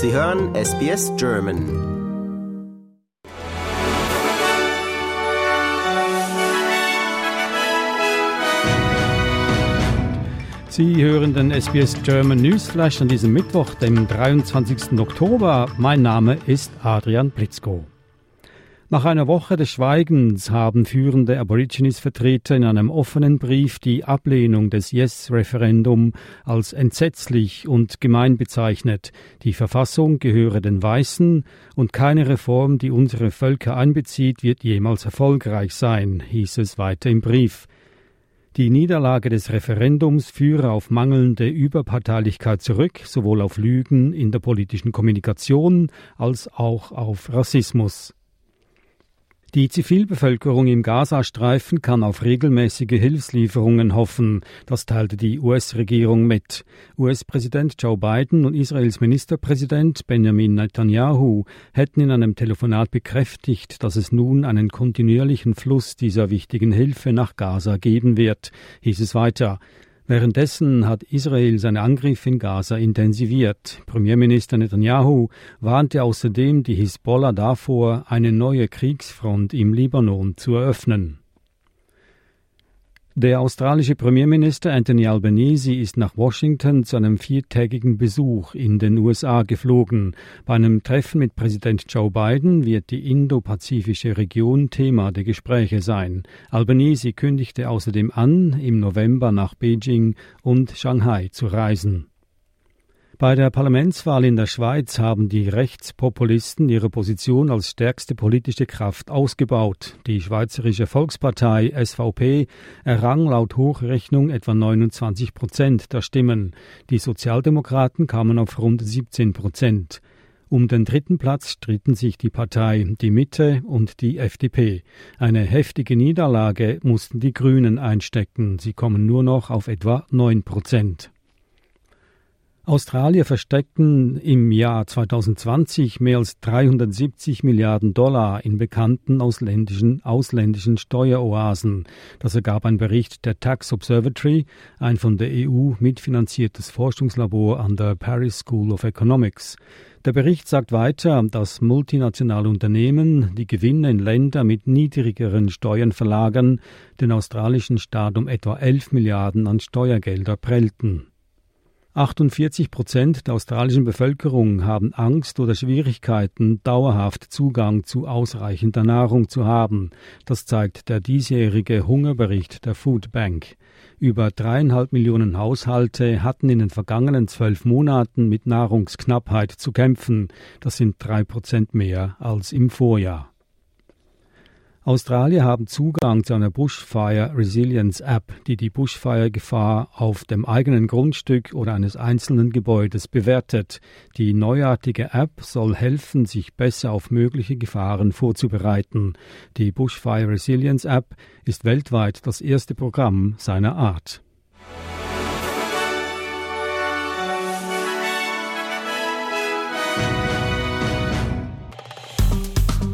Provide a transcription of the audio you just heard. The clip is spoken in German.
Sie hören SBS German. Sie hören den SBS German Newsflash an diesem Mittwoch, dem 23. Oktober. Mein Name ist Adrian Blitzko. Nach einer Woche des Schweigens haben führende Aborigines-Vertreter in einem offenen Brief die Ablehnung des Yes-Referendum als entsetzlich und gemein bezeichnet. Die Verfassung gehöre den Weißen und keine Reform, die unsere Völker einbezieht, wird jemals erfolgreich sein, hieß es weiter im Brief. Die Niederlage des Referendums führe auf mangelnde Überparteilichkeit zurück, sowohl auf Lügen in der politischen Kommunikation als auch auf Rassismus. Die Zivilbevölkerung im Gazastreifen kann auf regelmäßige Hilfslieferungen hoffen, das teilte die US-Regierung mit. US-Präsident Joe Biden und Israels Ministerpräsident Benjamin Netanyahu hätten in einem Telefonat bekräftigt, dass es nun einen kontinuierlichen Fluss dieser wichtigen Hilfe nach Gaza geben wird, hieß es weiter. Währenddessen hat Israel seine Angriffe in Gaza intensiviert. Premierminister Netanyahu warnte außerdem die Hisbollah davor, eine neue Kriegsfront im Libanon zu eröffnen. Der australische Premierminister Anthony Albanese ist nach Washington zu einem viertägigen Besuch in den USA geflogen. Bei einem Treffen mit Präsident Joe Biden wird die indopazifische Region Thema der Gespräche sein. Albanese kündigte außerdem an, im November nach Beijing und Shanghai zu reisen. Bei der Parlamentswahl in der Schweiz haben die Rechtspopulisten ihre Position als stärkste politische Kraft ausgebaut. Die Schweizerische Volkspartei SVP errang laut Hochrechnung etwa 29 Prozent der Stimmen. Die Sozialdemokraten kamen auf rund 17 Prozent. Um den dritten Platz stritten sich die Partei, die Mitte und die FDP. Eine heftige Niederlage mussten die Grünen einstecken. Sie kommen nur noch auf etwa 9 Prozent. Australier versteckten im Jahr 2020 mehr als 370 Milliarden Dollar in bekannten ausländischen, ausländischen Steueroasen. Das ergab ein Bericht der Tax Observatory, ein von der EU mitfinanziertes Forschungslabor an der Paris School of Economics. Der Bericht sagt weiter, dass multinationale Unternehmen die Gewinne in Länder mit niedrigeren Steuern verlagern, den australischen Staat um etwa 11 Milliarden an Steuergelder prellten. 48 Prozent der australischen Bevölkerung haben Angst oder Schwierigkeiten, dauerhaft Zugang zu ausreichender Nahrung zu haben. Das zeigt der diesjährige Hungerbericht der Food Bank. Über dreieinhalb Millionen Haushalte hatten in den vergangenen zwölf Monaten mit Nahrungsknappheit zu kämpfen. Das sind drei Prozent mehr als im Vorjahr. Australier haben Zugang zu einer Bushfire Resilience App, die die Bushfire-Gefahr auf dem eigenen Grundstück oder eines einzelnen Gebäudes bewertet. Die neuartige App soll helfen, sich besser auf mögliche Gefahren vorzubereiten. Die Bushfire Resilience App ist weltweit das erste Programm seiner Art.